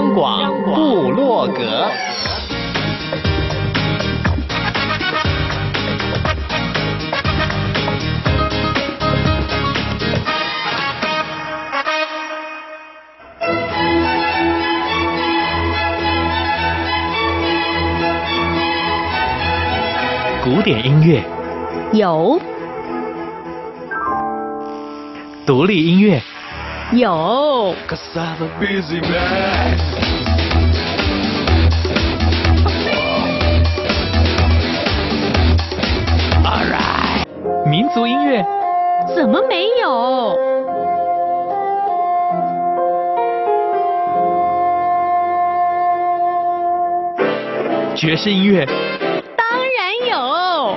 央广布洛格，古典音乐。有，独立音乐。有。民族音乐怎么没有？爵士音乐当然有。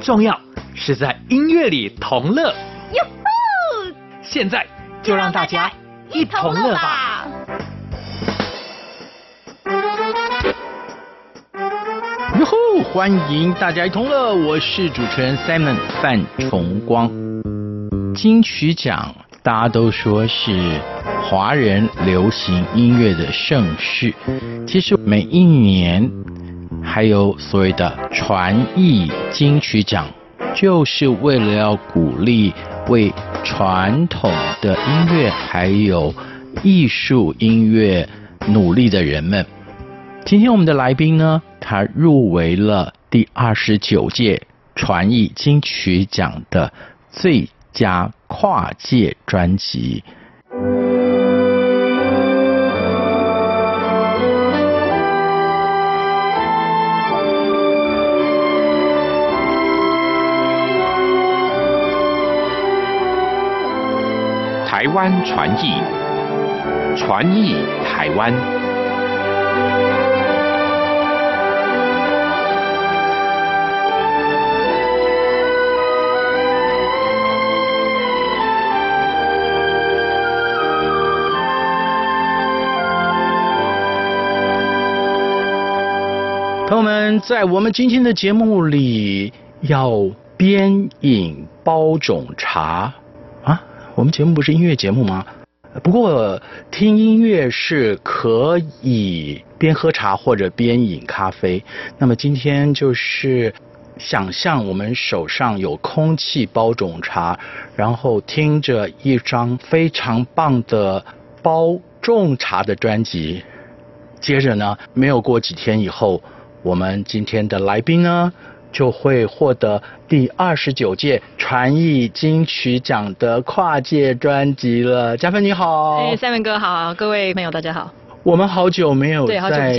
重要。是在音乐里同乐。哟吼！现在就让大家一同乐吧。哟吼！欢迎大家一同乐，我是主持人 Simon 范崇光。金曲奖大家都说是华人流行音乐的盛事，其实每一年还有所谓的传艺金曲奖。就是为了要鼓励为传统的音乐还有艺术音乐努力的人们。今天我们的来宾呢，他入围了第二十九届传艺金曲奖的最佳跨界专辑。湾传艺，传艺台湾。朋友们，在我们今天的节目里，要边饮包种茶。我们节目不是音乐节目吗？不过听音乐是可以边喝茶或者边饮咖啡。那么今天就是想象我们手上有空气包种茶，然后听着一张非常棒的包种茶的专辑。接着呢，没有过几天以后，我们今天的来宾呢，就会获得第二十九届传艺金曲奖的跨界专辑了。嘉芬你好，哎，Simon 哥好，各位朋友大家好。我们好久没有在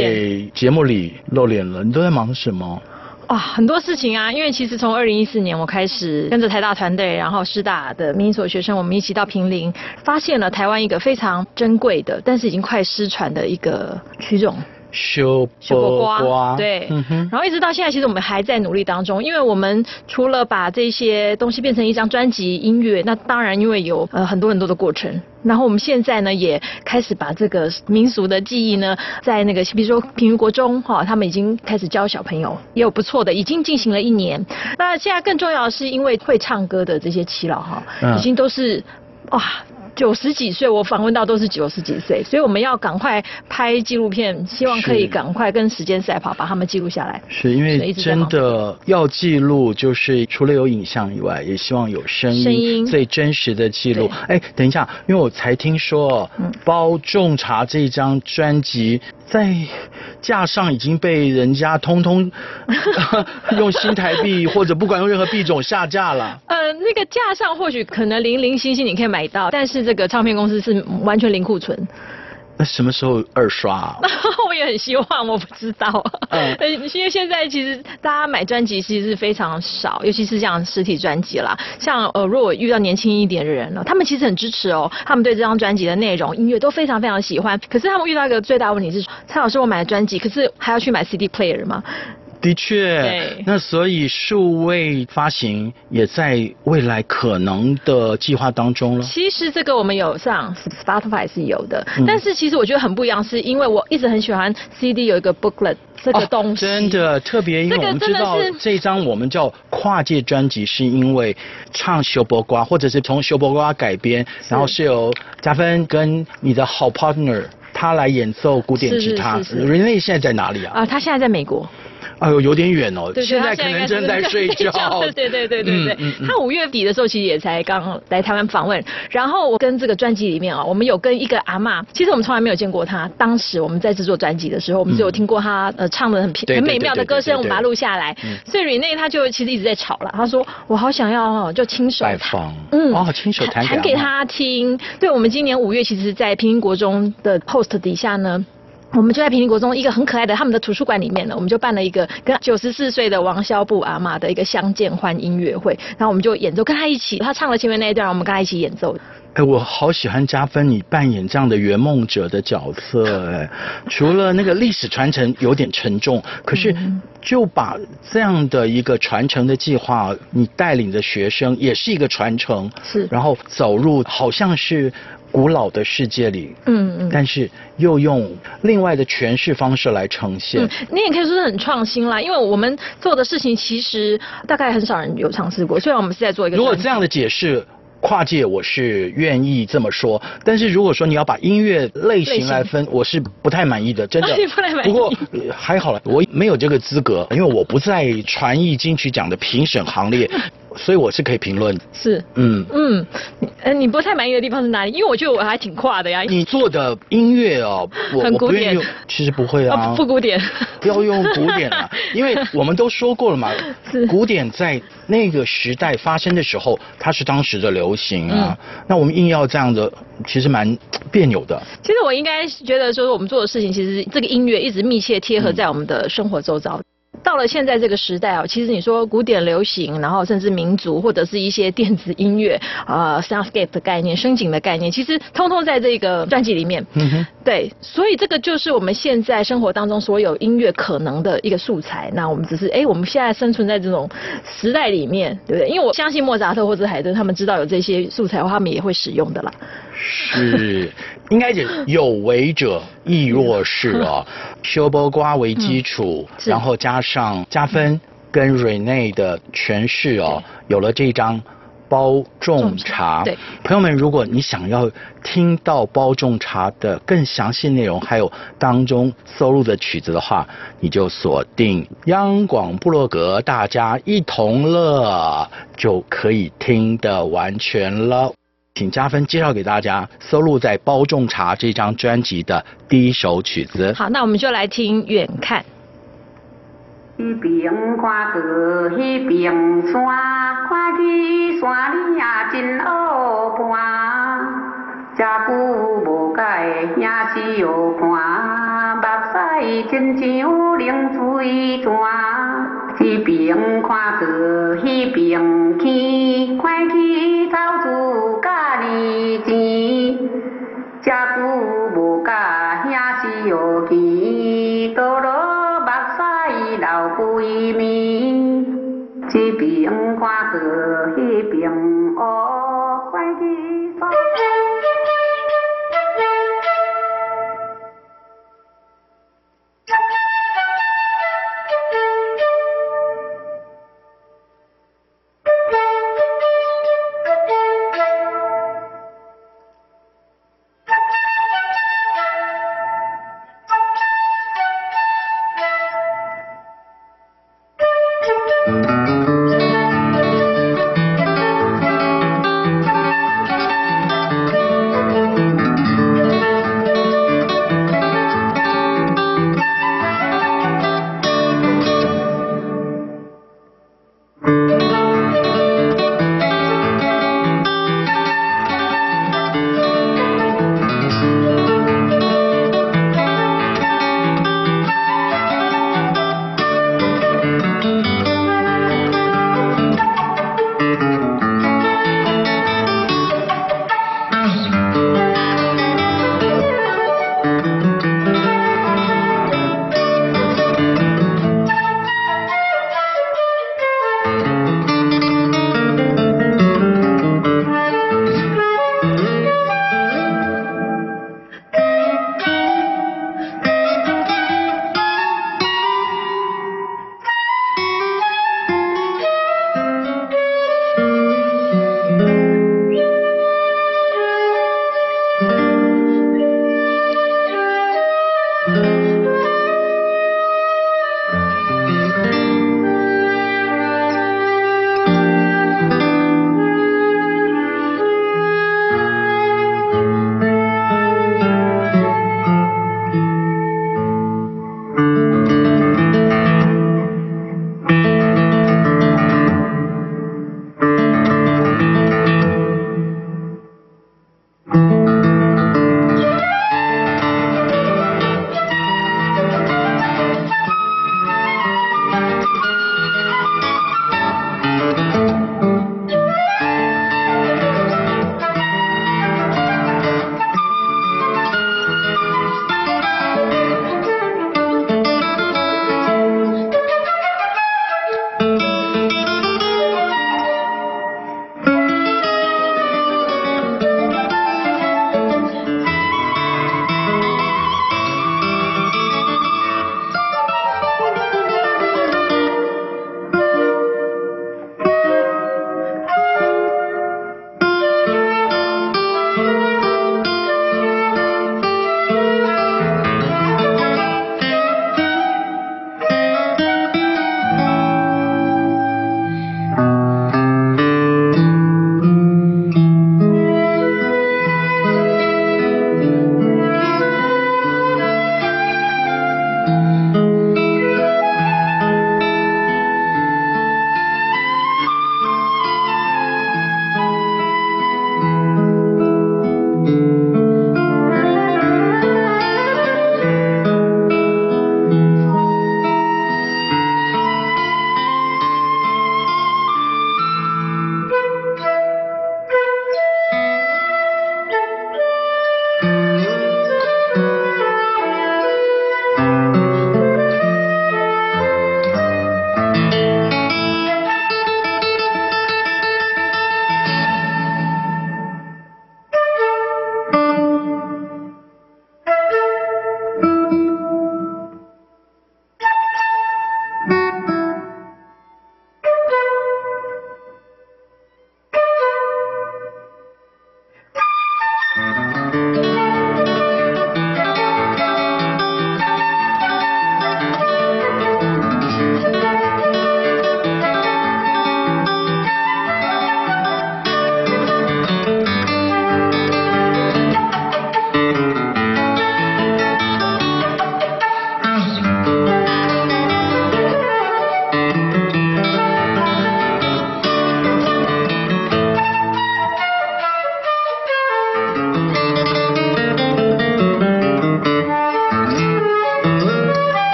节目里露脸了，你都在忙什么？啊，很多事情啊，因为其实从二零一四年我开始跟着台大团队，然后师大的民所学生，我们一起到平林，发现了台湾一个非常珍贵的，但是已经快失传的一个曲种。秀波瓜，对，嗯，然后一直到现在，其实我们还在努力当中，因为我们除了把这些东西变成一张专辑音乐，那当然因为有呃很多很多的过程，然后我们现在呢也开始把这个民俗的记忆呢，在那个比如说坪林国中哈，他们已经开始教小朋友，也有不错的，已经进行了一年。那现在更重要的是，因为会唱歌的这些耆老哈，已经都是哇。九十几岁，我访问到都是九十几岁，所以我们要赶快拍纪录片，希望可以赶快跟时间赛跑，把他们记录下来。是因为真的要记录，就是除了有影像以外，也希望有声音，声音。最真实的记录。哎，等一下，因为我才听说，嗯，包仲茶这一张专辑在架上已经被人家通通 用新台币或者不管用任何币种下架了。呃，那个架上或许可能零零星星你可以买到，但是。这个唱片公司是完全零库存，那什么时候二刷啊？我也很希望，我不知道。嗯，因为现在其实大家买专辑其实是非常少，尤其是像实体专辑啦。像呃，如果遇到年轻一点的人了，他们其实很支持哦，他们对这张专辑的内容、音乐都非常非常喜欢。可是他们遇到一个最大问题是，蔡老师，我买了专辑，可是还要去买 CD player 吗？的确，那所以数位发行也在未来可能的计划当中了。其实这个我们有上 Spotify 是有的，嗯但是其实我觉得很不一样，是因为我一直很喜欢 CD 有一个 booklet 这个东西，哦、真的特别，因为我们知道这张我们叫跨界专辑，是因为唱修伯瓜，或者是从修伯瓜改编，然后是由加芬跟你的好 partner 他来演奏古典吉他。Renee 现在在哪里啊？啊，他现在在美国。哎呦，有点远哦。对对，现在可能正在睡觉。对对对对对对。嗯嗯、他五月底的时候，其实也才刚来台湾访问。然后我跟这个专辑里面啊，我们有跟一个阿嬷，其实我们从来没有见过他。当时我们在制作专辑的时候，我们只有听过他呃唱的很平很美妙的歌声，我们把它录下来。所以 Renee 他就其实一直在吵了，他说我好想要就亲手拜访，嗯，哦，亲手弹弹给他听。对，我们今年五月其实，在平音国中的 post 底下呢。我们就在平宁国中一个很可爱的他们的图书馆里面呢，我们就办了一个跟九十四岁的王萧布阿妈的一个相见欢音乐会，然后我们就演奏跟他一起，他唱了前面那一段，我们跟他一起演奏。哎，我好喜欢加芬你扮演这样的圆梦者的角色，哎，除了那个历史传承有点沉重，可是就把这样的一个传承的计划，你带领的学生也是一个传承，是，然后走入好像是。古老的世界里，嗯嗯，但是又用另外的诠释方式来呈现。嗯，你也可以说是很创新啦，因为我们做的事情其实大概很少人有尝试过。虽然我们是在做一个，如果这样的解释跨界，我是愿意这么说。但是如果说你要把音乐类型来分，我是不太满意的，真的。不太满意。不过还好了，我没有这个资格，因为我不在传艺金曲奖的评审行列。所以我是可以评论，是，嗯嗯，呃，你不太满意的地方是哪里？因为我觉得我还挺跨的呀。你做的音乐哦，我很古典，其实不会啊，不古典，不要用古典啊，因为我们都说过了嘛，是古典在那个时代发生的时候，它是当时的流行啊。那我们硬要这样的，其实蛮别扭的。其实我应该觉得说，我们做的事情，其实这个音乐一直密切贴合在我们的生活周遭。到了现在这个时代啊，其实你说古典流行，然后甚至民族或者是一些电子音乐，呃，soundscape 的概念、声景的概念，其实通通在这个专辑里面。嗯哼。对，所以这个就是我们现在生活当中所有音乐可能的一个素材。那我们只是，哎，我们现在生存在这种时代里面，对不对？因为我相信莫扎特或者海顿他们知道有这些素材的话，他们也会使用的啦。是，应该是有为者亦若是啊。修波瓜为基础，嗯、然后加上加分跟 Renee 的诠释哦，有了这张包种茶。对，朋友们，如果你想要听到包种茶的更详细内容，还有当中收录的曲子的话，你就锁定央广部落格，大家一同乐就可以听得完全了。请加分介绍给大家收录在《包种茶》这张专辑的第一首曲子。好，那我们就来听《远看》。一边看过，一边山，看见山里呀真乌盘。这久无改，也是有看，目屎亲像冷水泉。一边看河，一边去，看去头子甲二钱。这久无甲兄是有见，倒落目屎流规面。一边看河，一边学，看去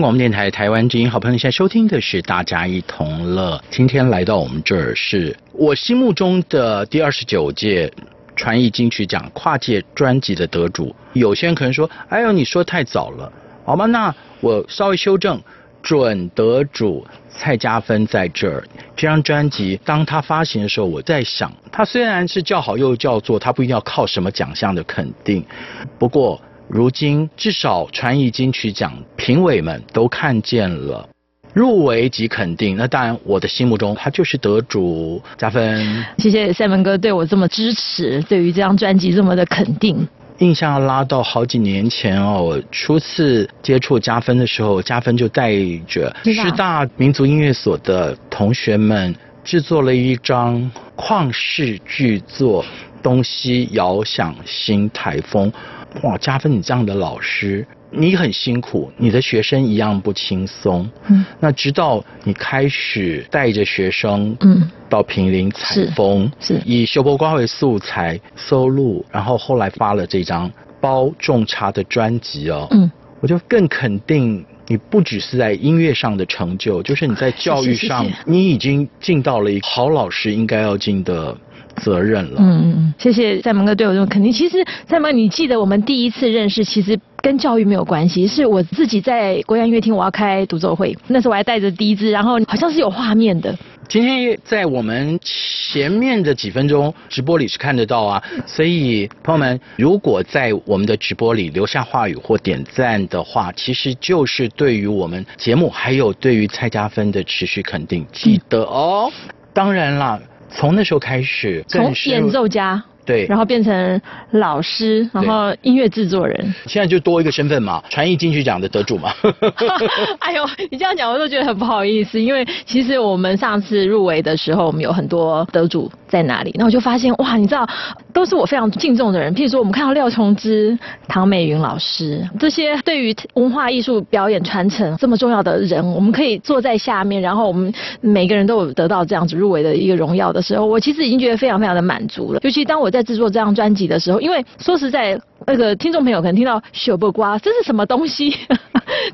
广播电台台湾之音，好朋友现在收听的是《大家一同乐》。今天来到我们这儿，是我心目中的第二十九届传艺金曲奖跨界专辑的得主。有些人可能说：“哎呦，你说太早了，好吗？”那我稍微修正，准得主蔡嘉芬在这儿。这张专辑当他发行的时候，我在想，他虽然是叫好又叫座，他不一定要靠什么奖项的肯定，不过。如今至少传艺金曲奖评委们都看见了入围即肯定，那当然我的心目中他就是得主加分。谢谢赛门哥对我这么支持，对于这张专辑这么的肯定。印象拉到好几年前哦，我初次接触加分的时候，加分就带着师大民族音乐所的同学们制作了一张旷世巨作《东西遥想新台风》。哇，加分，你这样的老师，你很辛苦，你的学生一样不轻松。嗯，那直到你开始带着学生，嗯，到平林采风，是以秀波瓜为素材收录，然后后来发了这张包种茶的专辑哦。嗯，我就更肯定你不只是在音乐上的成就，就是你在教育上，谢谢谢谢你已经尽到了一个好老师应该要尽的。责任了。嗯嗯嗯，谢谢赛门哥对我这种肯定。其实赛门，你记得我们第一次认识，其实跟教育没有关系，是我自己在国家音乐厅，我要开独奏会，那时候我还带着笛子，然后好像是有画面的。今天在我们前面的几分钟直播里是看得到啊，所以朋友们，如果在我们的直播里留下话语或点赞的话，其实就是对于我们节目还有对于蔡家芬的持续肯定，记得哦。嗯、当然啦。从那时候开始，从演奏家。对，然后变成老师，然后音乐制作人，现在就多一个身份嘛，传艺金曲奖的得主嘛。哎呦，你这样讲我都觉得很不好意思，因为其实我们上次入围的时候，我们有很多得主在哪里，那我就发现哇，你知道，都是我非常敬重的人，譬如说我们看到廖琼之、唐美云老师这些对于文化艺术表演传承这么重要的人，我们可以坐在下面，然后我们每个人都有得到这样子入围的一个荣耀的时候，我其实已经觉得非常非常的满足了，尤其当我。在制作这张专辑的时候，因为说实在，那个听众朋友可能听到“小波瓜”这是什么东西？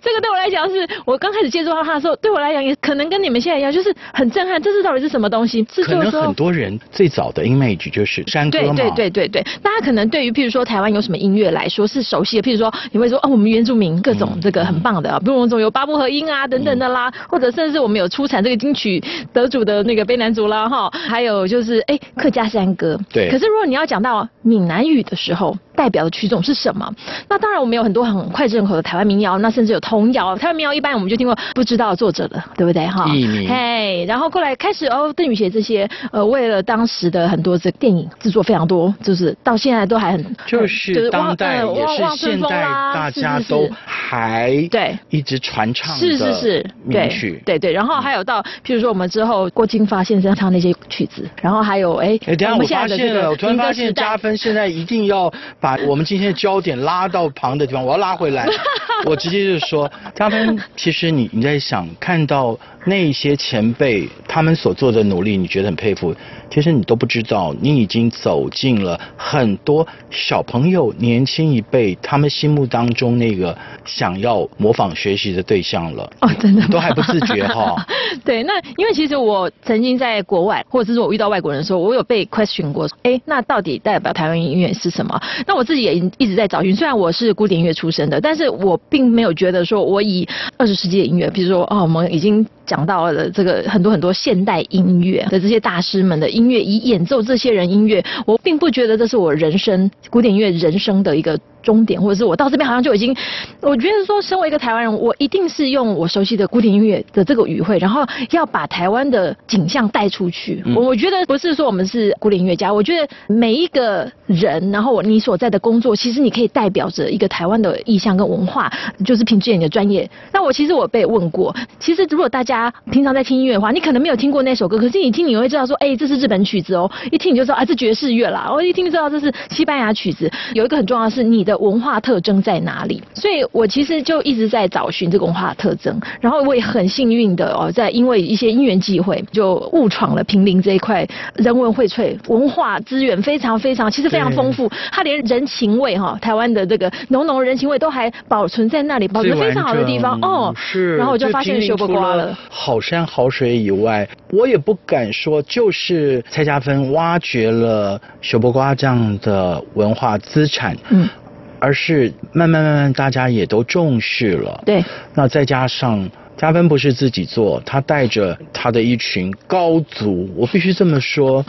这个对我来讲，是我刚开始接触到他的时候，对我来讲也可能跟你们现在一样，就是很震撼。这是到底是什么东西？可能很多人最早的 image 就是山歌嘛。对对对对对，大家可能对于譬如说台湾有什么音乐来说是熟悉的，譬如说你会说哦，我们原住民各种这个很棒的，比如我们总有八部合音啊等等的啦，或者甚至我们有出产这个金曲得主的那个悲南族啦哈，还有就是哎客家山歌。对。可是如果你要讲到闽南语的时候，代表的曲种是什么？那当然我们有很多很脍炙人口的台湾民谣，那甚至有童谣。台湾民谣一般我们就听过不知道作者的，对不对哈？嘿，然后过来开始哦，邓雨贤这些呃，为了当时的很多这电影制作非常多，就是到现在都还很就是当代也是现代大家都还对一直传唱是是是对曲，对对。然后还有到譬如说我们之后郭金发先生唱那些曲子，然后还有哎，哎，等下我发现了，我突然发现加分现在一定要。把我们今天的焦点拉到旁的地方，我要拉回来。我直接就是说，他们，其实你你在想看到那些前辈他们所做的努力，你觉得很佩服。其实你都不知道，你已经走进了很多小朋友、年轻一辈他们心目当中那个想要模仿学习的对象了。哦，真的都还不自觉哈、哦。对，那因为其实我曾经在国外，或者是我遇到外国人的时候，我有被 question 过，哎，那到底代表台湾音乐是什么？那我自己也一直在找寻。虽然我是古典音乐出身的，但是我并没有觉得说我以二十世纪的音乐，比如说哦，我们已经讲到了这个很多很多现代音乐的这些大师们的音乐，以演奏这些人音乐，我并不觉得这是我人生古典音乐人生的一个。终点，或者是我到这边好像就已经，我觉得说，身为一个台湾人，我一定是用我熟悉的古典音乐的这个语汇，然后要把台湾的景象带出去。我、嗯、我觉得不是说我们是古典音乐家，我觉得每一个人，然后你所在的工作，其实你可以代表着一个台湾的意象跟文化，就是凭借你的专业。那我其实我被问过，其实如果大家平常在听音乐的话，你可能没有听过那首歌，可是你听你会知道说，哎，这是日本曲子哦，一听你就知道啊，这爵士乐啦，我一听就知道这是西班牙曲子。有一个很重要的是你的。的文化特征在哪里？所以我其实就一直在找寻这个文化特征，然后我也很幸运的哦，在因为一些因缘际会，就误闯了平林这一块人文荟萃、文化资源非常非常，其实非常丰富，它连人情味哈，台湾的这个浓浓人情味都还保存在那里，保存非常好的地方哦。是，然后我就发现秀波瓜了，好山好水以外，我也不敢说就是蔡家芬挖掘了秀波瓜这样的文化资产，嗯。而是慢慢慢慢，大家也都重视了。对，那再加上加芬不是自己做，他带着他的一群高足，我必须这么说。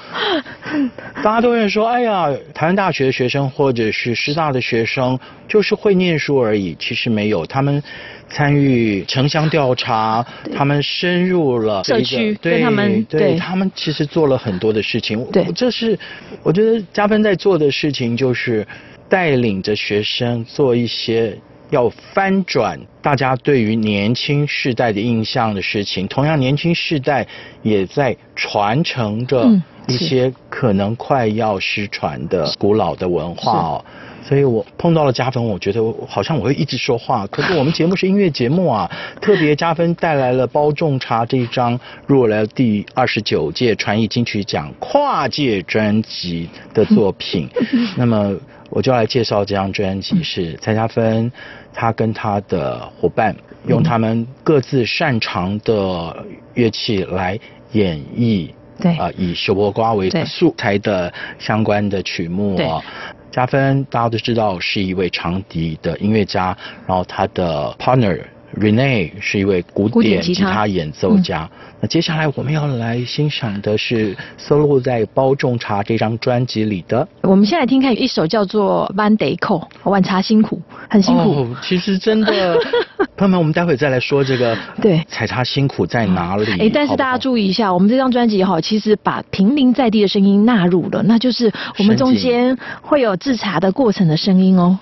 大家都会说：“哎呀，台湾大学的学生或者是师大的学生，就是会念书而已。”其实没有，他们参与城乡调查，他们深入了社区，对他们，对，对他们其实做了很多的事情。对，这是我觉得加芬在做的事情，就是。带领着学生做一些要翻转大家对于年轻世代的印象的事情，同样年轻世代也在传承着一些可能快要失传的古老的文化哦。所以我碰到了加分，我觉得好像我会一直说话，可是我们节目是音乐节目啊，特别加分带来了《包种茶》这一张入围了第二十九届传艺金曲奖跨界专辑的作品，那么。我就来介绍这张专辑，是蔡家芬，他跟他的伙伴用他们各自擅长的乐器来演绎，对啊，以秀波瓜为素材的相关的曲目啊。加芬大家都知道是一位长笛的音乐家，然后他的 partner Rene 是一位古典吉他演奏家。那接下来我们要来欣赏的是收录在《包种茶》这张专辑里的。我们先来听看一首叫做《晚茶苦》，晚茶辛苦，很辛苦。哦，其实真的，朋友们，我们待会再来说这个。对，采茶辛苦在哪里？哎，但是大家注意一下，我们这张专辑哈，其实把平民在地的声音纳入了，那就是我们中间会有制茶的过程的声音哦。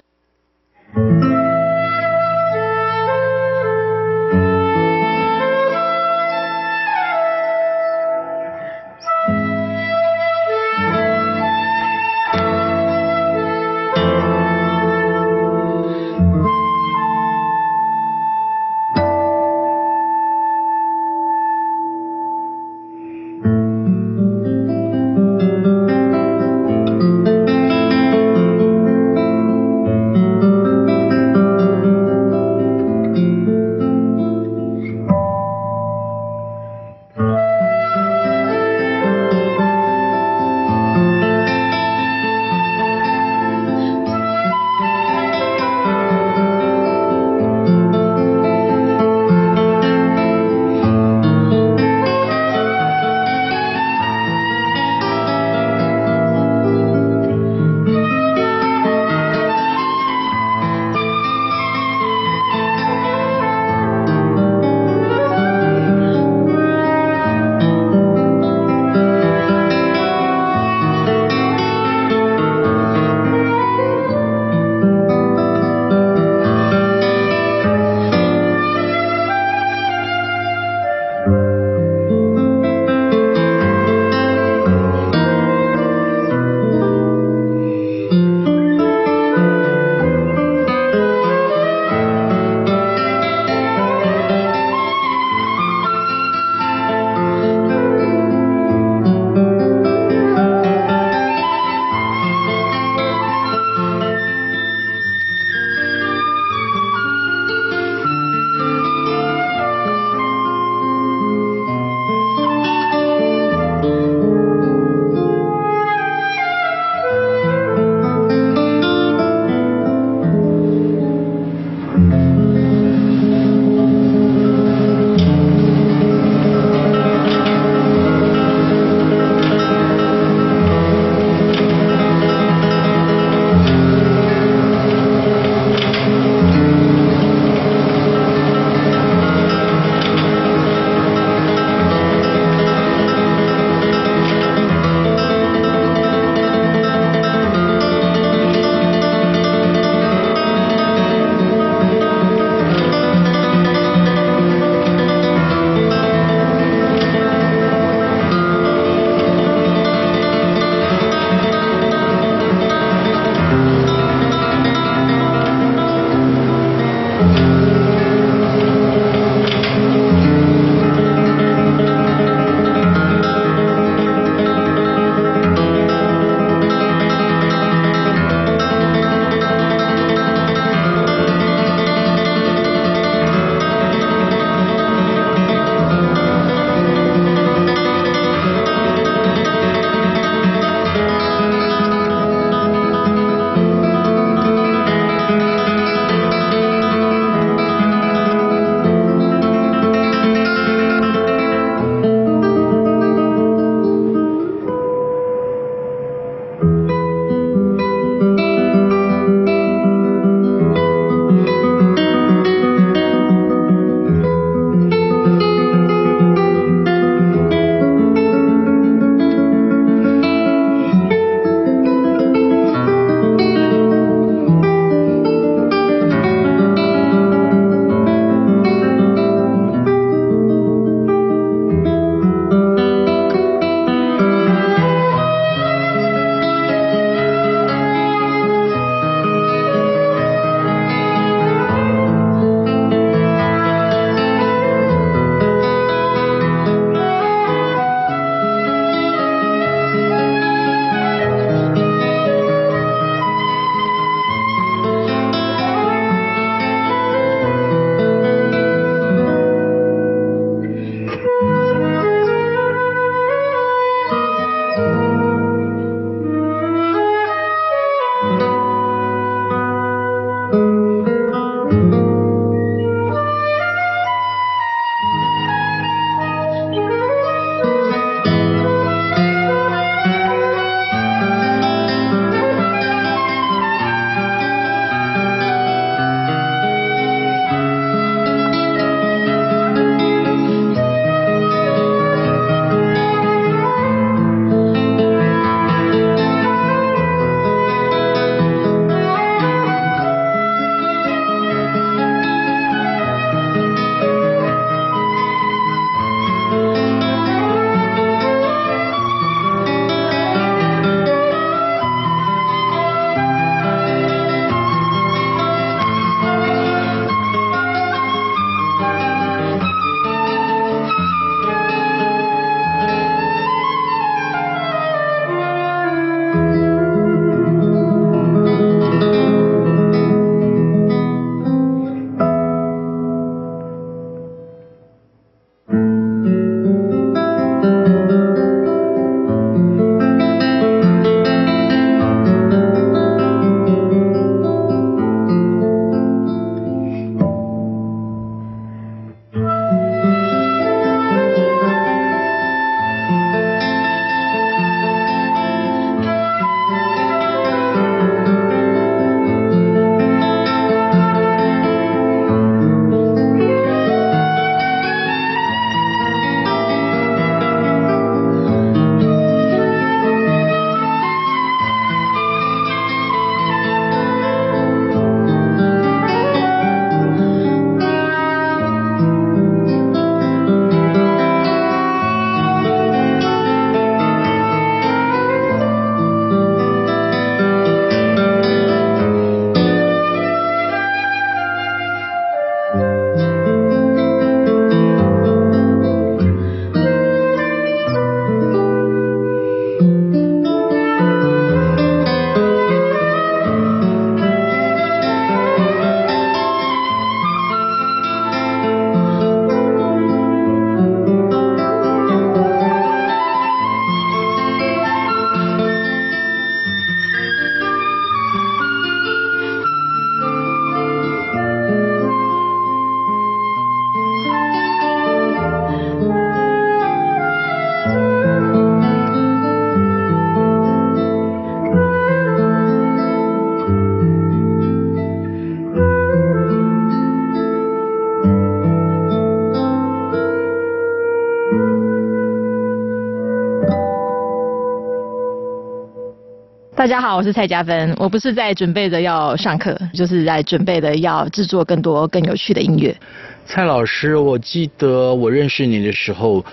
大家好，我是蔡嘉芬。我不是在准备着要上课，就是在准备着要制作更多更有趣的音乐。蔡老师，我记得我认识你的时候，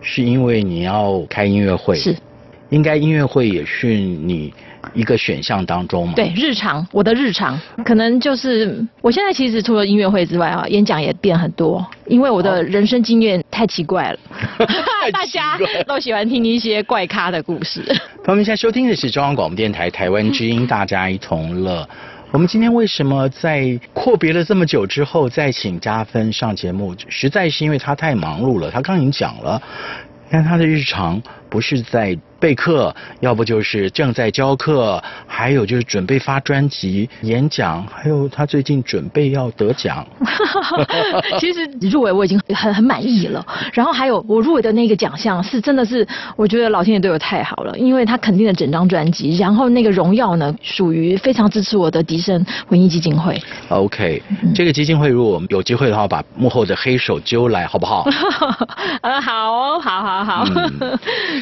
是因为你要开音乐会，是，应该音乐会也是你。一个选项当中嘛，对，日常，我的日常可能就是，我现在其实除了音乐会之外啊，演讲也变很多，因为我的人生经验太奇怪了，哦、大家都喜欢听一些怪咖的故事。朋友们，现在收听的是中央广播电台台湾之音，大家一同乐。我们今天为什么在阔别了这么久之后再请加分上节目？实在是因为他太忙碌了，他刚已经讲了，但他的日常不是在。备课，要不就是正在教课，还有就是准备发专辑、演讲，还有他最近准备要得奖。其实入围我已经很很满意了，然后还有我入围的那个奖项是真的是，我觉得老天爷对我太好了，因为他肯定了整张专辑，然后那个荣耀呢属于非常支持我的迪生文艺基金会。OK，这个基金会如果我们有机会的话，把幕后的黑手揪来好不好？呃，好哦，好好好。嗯，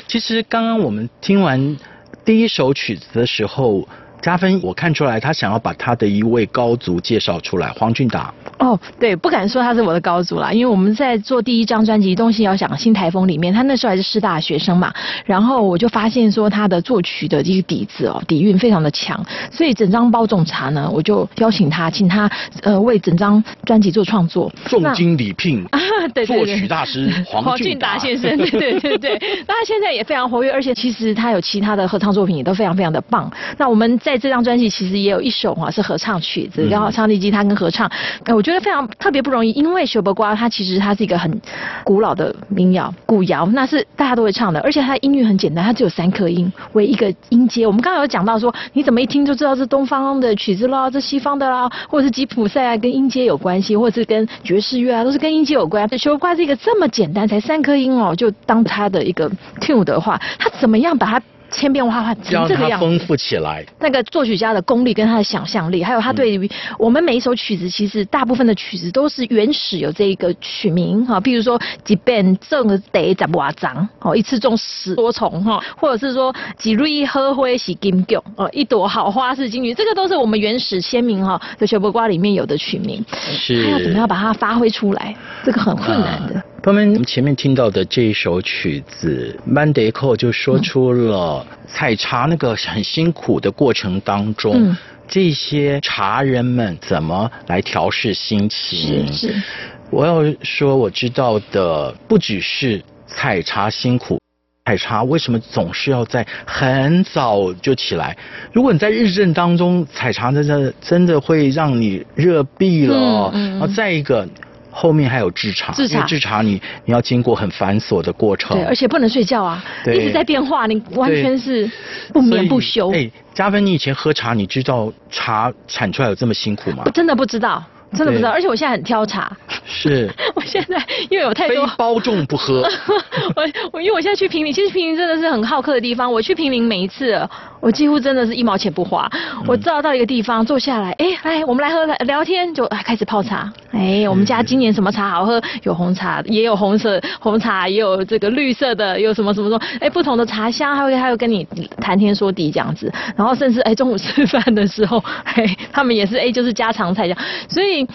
其实刚刚。我们我们听完第一首曲子的时候，嘉芬，我看出来他想要把他的一位高足介绍出来，黄俊达。哦，对，不敢说他是我的高足啦，因为我们在做第一张专辑《东西要想》新台风里面，他那时候还是师大学生嘛，然后我就发现说他的作曲的这个底子哦，底蕴非常的强，所以整张包种茶呢，我就邀请他，请他呃为整张专辑做创作，重金礼聘啊，对，作曲大师黄俊达先生，对对对对，那他现在也非常活跃，而且其实他有其他的合唱作品也都非常非常的棒。那我们在这张专辑其实也有一首哈是合唱曲子，然后长笛吉他跟合唱，我觉得非常特别不容易，因为《雪伯瓜》它其实它是一个很古老的民谣古谣，那是大家都会唱的，而且它的音域很简单，它只有三颗音为一个音阶。我们刚刚有讲到说，你怎么一听就知道是东方的曲子啦，这西方的啦，或者是吉普赛啊，跟音阶有关系，或者是跟爵士乐啊，都是跟音阶有关。《雪伯瓜》是一个这么简单，才三颗音哦，就当它的一个 tune 的话，它怎么样把它？千变万化成这个样子，让它丰富起来。那个作曲家的功力跟他的想象力，还有他对于我们每一首曲子，其实大部分的曲子都是原始有这一个曲名哈，譬如说几遍正得怎么长哦，一次中十多重哈，或者是说几蕊荷花是金菊哦，一朵好花是金菊，这个都是我们原始鲜明哈，在小白瓜里面有的曲名，是，他要怎么样把它发挥出来，这个很困难的。朋友们，我们前面听到的这一首曲子《曼德克》就说出了采茶那个很辛苦的过程当中，嗯、这些茶人们怎么来调试心情。是是，我要说我知道的不只是采茶辛苦，采茶为什么总是要在很早就起来？如果你在日正当中采茶，真的真的会让你热毙了。嗯嗯、然后再一个。后面还有制茶，制茶，制茶你你要经过很繁琐的过程，对，而且不能睡觉啊，对，一直在变化，你完全是不眠不休。哎，嘉芬，你以前喝茶，你知道茶产出来有这么辛苦吗？我真的不知道。真的不知道，而且我现在很挑茶。是，我现在因为有太多非包重不喝。我我因为我现在去平陵，其实平陵真的是很好客的地方。我去平陵每一次，我几乎真的是一毛钱不花。我知道到一个地方坐下来，哎，来我们来喝来聊天，就哎开始泡茶。哎，我们家今年什么茶好喝？有红茶，也有红色红茶，也有这个绿色的，有什么什么什么，哎，不同的茶香，还会还有跟你谈天说地这样子。然后甚至哎中午吃饭的时候，哎他们也是哎就是家常菜这样，所以。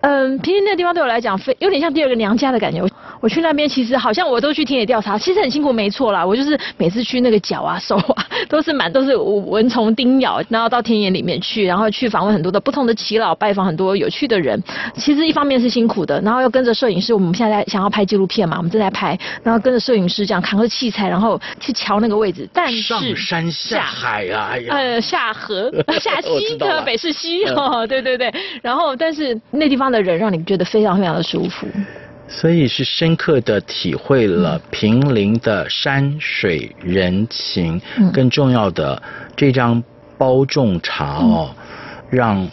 嗯，坪林那个地方对我来讲，非有点像第二个娘家的感觉。我去那边，其实好像我都去田野调查，其实很辛苦，没错啦。我就是每次去那个脚啊、手啊，都是满都是蚊虫叮咬，然后到田野里面去，然后去访问很多的不同的耆老，拜访很多有趣的人。其实一方面是辛苦的，然后又跟着摄影师，我们现在想要拍纪录片嘛，我们正在拍，然后跟着摄影师这样扛着器材，然后去瞧那个位置。但是上山下海啊，哎呀，呃，下河下溪，北势溪哦，对对对。然后，但是那地方的人让你觉得非常非常的舒服。所以是深刻的体会了平林的山水人情，嗯、更重要的这张包种茶哦，嗯、让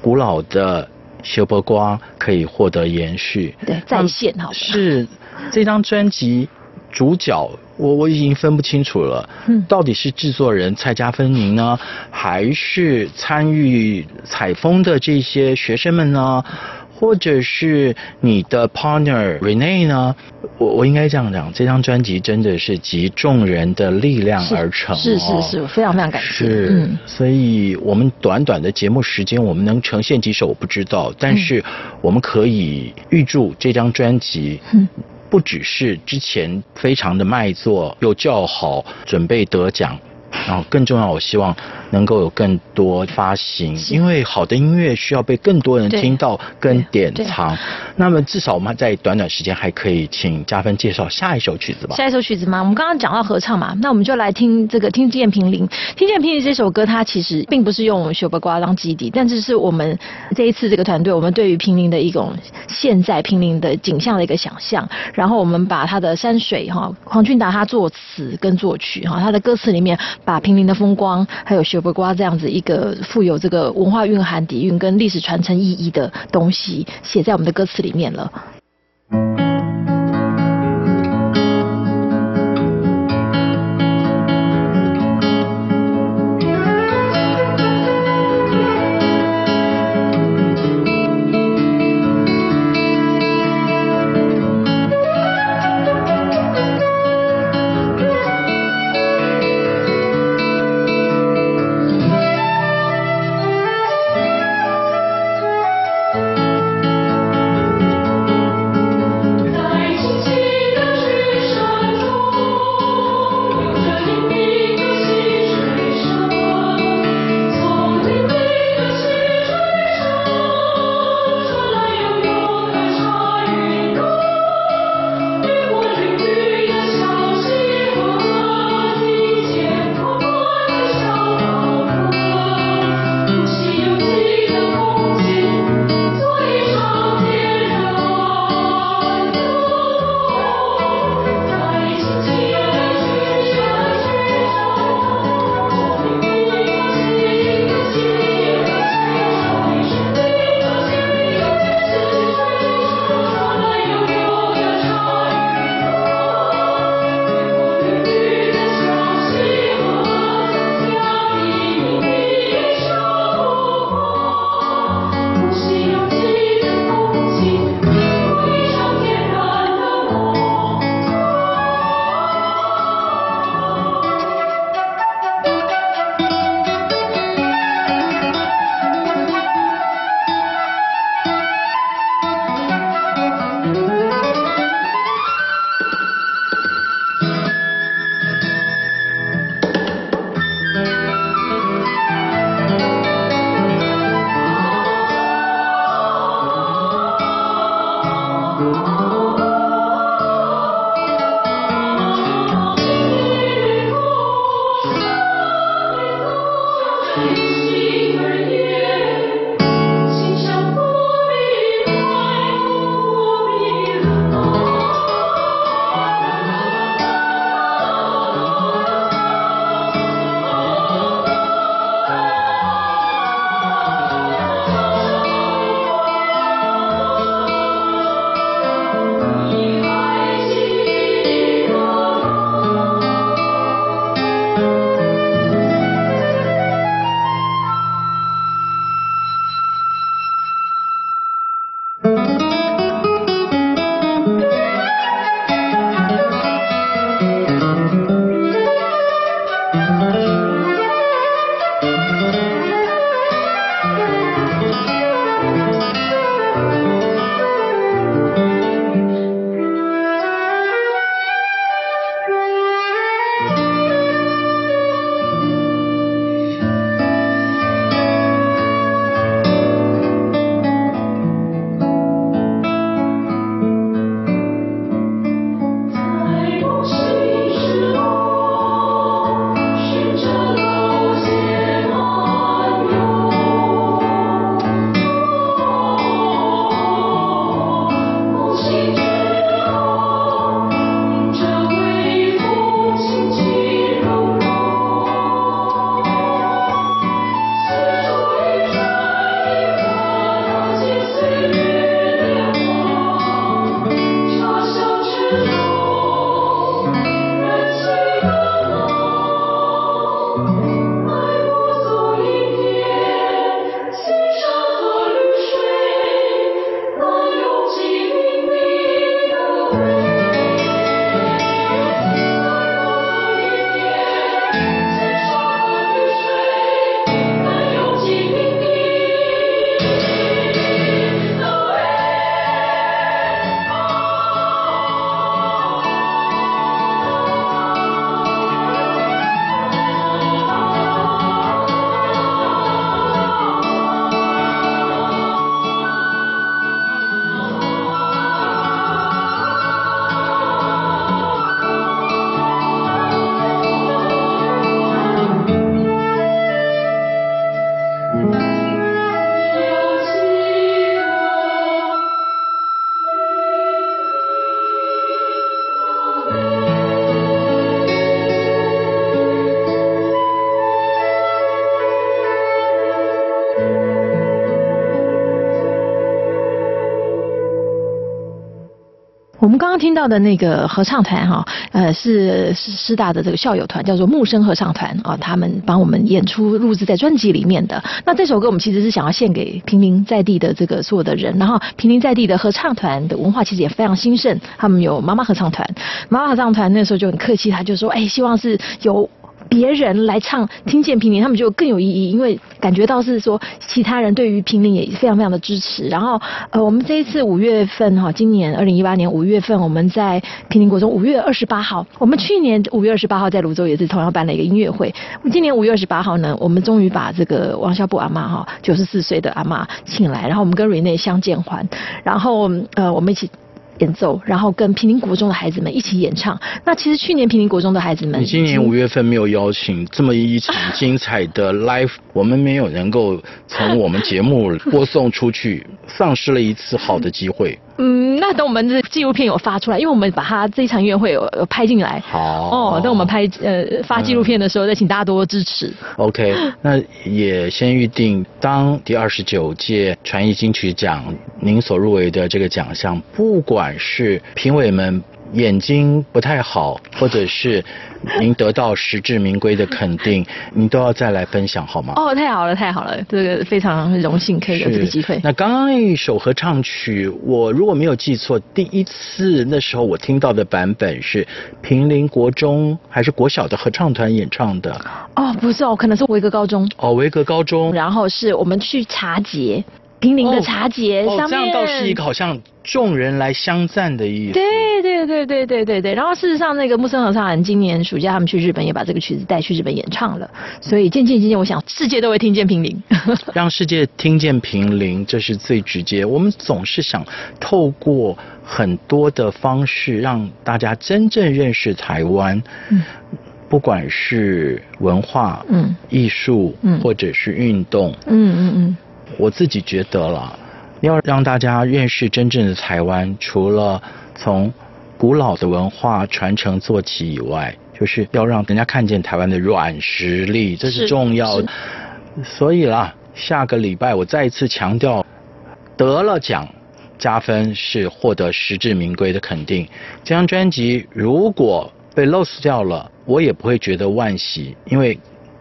古老的修波瓜可以获得延续。对，再现哈。是这张专辑主角，我我已经分不清楚了，嗯，到底是制作人蔡家芬您呢，还是参与采风的这些学生们呢？或者是你的 partner Renee 呢？我我应该这样讲，这张专辑真的是集众人的力量而成，哦，是是是，非常非常感谢。是，嗯，所以我们短短的节目时间，我们能呈现几首我不知道，但是我们可以预祝这张专辑，不只是之前非常的卖座又叫好，准备得奖。然后更重要，我希望能够有更多发行，因为好的音乐需要被更多人听到跟典藏。那么至少我们在短短时间还可以请嘉分介绍下一首曲子吧。下一首曲子吗？我们刚刚讲到合唱嘛，那我们就来听这个《听见平林》。《听见平林》这首歌，它其实并不是用小白瓜当基底，但这是我们这一次这个团队，我们对于平林的一种现在平林的景象的一个想象。然后我们把它的山水哈，黄俊达他作词跟作曲哈，他的歌词里面。把平林的风光，还有小北瓜这样子一个富有这个文化蕴含底蕴跟历史传承意义的东西，写在我们的歌词里面了。听到的那个合唱团哈，呃，是师师大的这个校友团，叫做木生合唱团啊，他们帮我们演出录制在专辑里面的。那这首歌我们其实是想要献给平民在地的这个所有的人，然后平民在地的合唱团的文化其实也非常兴盛，他们有妈妈合唱团，妈妈合唱团那时候就很客气，他就说，哎，希望是有。别人来唱《听见平林》，他们就更有意义，因为感觉到是说其他人对于平林也非常非常的支持。然后，呃，我们这一次五月份哈，今年二零一八年五月份，我们在平林国中五月二十八号，我们去年五月二十八号在芦洲也是同样办了一个音乐会。今年五月二十八号呢，我们终于把这个王小布阿妈哈，九十四岁的阿妈请来，然后我们跟瑞内相见欢，然后呃，我们一起。演奏，然后跟平林国中的孩子们一起演唱。那其实去年平林国中的孩子们，你今年五月份没有邀请这么一场精彩的 live，我们没有能够从我们节目播送出去，丧失了一次好的机会。嗯，那等我们的纪录片有发出来，因为我们把它这一场音乐会有有拍进来。好哦，等我们拍呃发纪录片的时候，再请大家多多支持。OK，那也先预定，当第二十九届传艺金曲奖您所入围的这个奖项，不管是评委们。眼睛不太好，或者是您得到实至名归的肯定，您都要再来分享好吗？哦，太好了，太好了，这个非常荣幸可以有这个机会。那刚刚那一首合唱曲，我如果没有记错，第一次那时候我听到的版本是平林国中还是国小的合唱团演唱的？哦，不是哦，可能是维格高中。哦，维格高中。然后是我们去茶节。平林的茶节上面，哦，这样倒是一个好像众人来相赞的意思。对对对对对对对。然后事实上，那个木声合唱人今年暑假他们去日本，也把这个曲子带去日本演唱了。所以渐渐渐渐，我想世界都会听见平林。让世界听见平林，这是最直接。我们总是想透过很多的方式，让大家真正认识台湾。嗯。不管是文化、嗯，艺术，嗯，或者是运动，嗯嗯嗯。我自己觉得了，要让大家认识真正的台湾，除了从古老的文化传承做起以外，就是要让人家看见台湾的软实力，这是重要的。所以啦，下个礼拜我再一次强调，得了奖加分是获得实至名归的肯定。这张专辑如果被 lost 掉了，我也不会觉得惋惜，因为。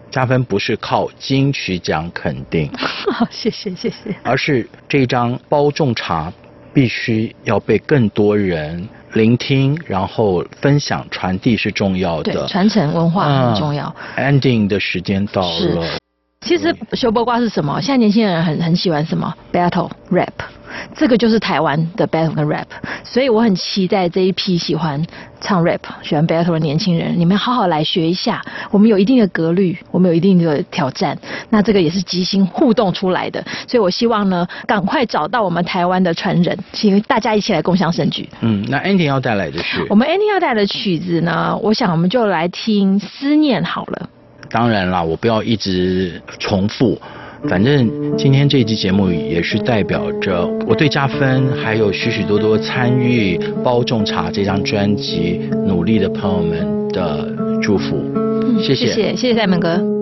加分不是靠金曲奖肯定，好，谢谢谢谢，而是这张包种茶必须要被更多人聆听，然后分享传递是重要的，对，传承文化很重要。嗯、ending 的时间到了，其实修波瓜是什么？现在年轻人很很喜欢什么 battle rap。这个就是台湾的 battle 跟 rap，所以我很期待这一批喜欢唱 rap、喜欢 battle 的年轻人，你们好好来学一下。我们有一定的格律，我们有一定的挑战，那这个也是即兴互动出来的。所以我希望呢，赶快找到我们台湾的传人，请大家一起来共享盛举。嗯，那 ending 要带来的是我们 ending 要带来的曲子呢？我想我们就来听《思念》好了。当然啦，我不要一直重复。反正今天这一期节目也是代表着我对加分，还有许许多多参与《包种茶》这张专辑努力的朋友们的祝福。嗯，谢谢，谢谢，谢谢戴门哥。